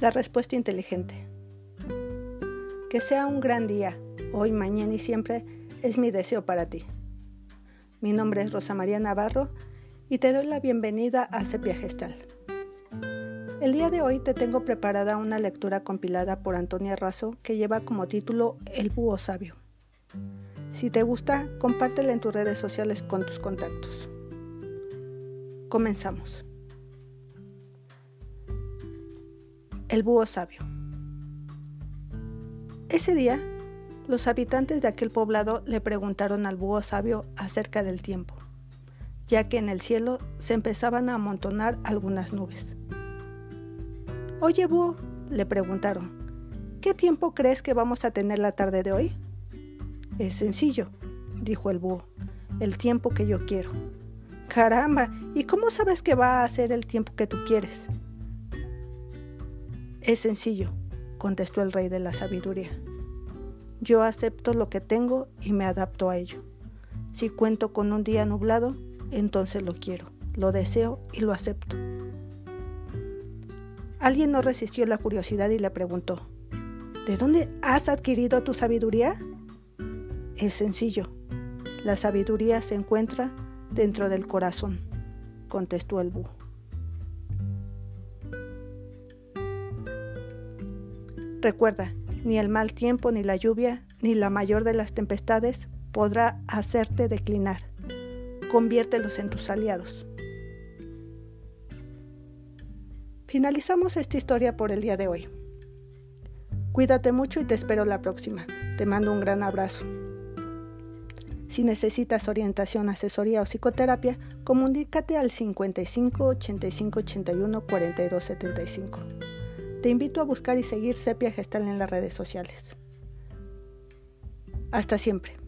La respuesta inteligente. Que sea un gran día, hoy, mañana y siempre, es mi deseo para ti. Mi nombre es Rosa María Navarro y te doy la bienvenida a Sepia Gestal. El día de hoy te tengo preparada una lectura compilada por Antonia Razo que lleva como título El búho sabio. Si te gusta, compártela en tus redes sociales con tus contactos. Comenzamos. El búho sabio. Ese día, los habitantes de aquel poblado le preguntaron al búho sabio acerca del tiempo, ya que en el cielo se empezaban a amontonar algunas nubes. Oye, búho, le preguntaron, ¿qué tiempo crees que vamos a tener la tarde de hoy? Es sencillo, dijo el búho, el tiempo que yo quiero. Caramba, ¿y cómo sabes que va a ser el tiempo que tú quieres? Es sencillo, contestó el rey de la sabiduría. Yo acepto lo que tengo y me adapto a ello. Si cuento con un día nublado, entonces lo quiero, lo deseo y lo acepto. Alguien no resistió la curiosidad y le preguntó, ¿De dónde has adquirido tu sabiduría? Es sencillo. La sabiduría se encuentra dentro del corazón, contestó el búho. Recuerda, ni el mal tiempo, ni la lluvia, ni la mayor de las tempestades podrá hacerte declinar. Conviértelos en tus aliados. Finalizamos esta historia por el día de hoy. Cuídate mucho y te espero la próxima. Te mando un gran abrazo. Si necesitas orientación, asesoría o psicoterapia, comunícate al 55 85 81 42 75. Te invito a buscar y seguir Sepia Gestal en las redes sociales. Hasta siempre.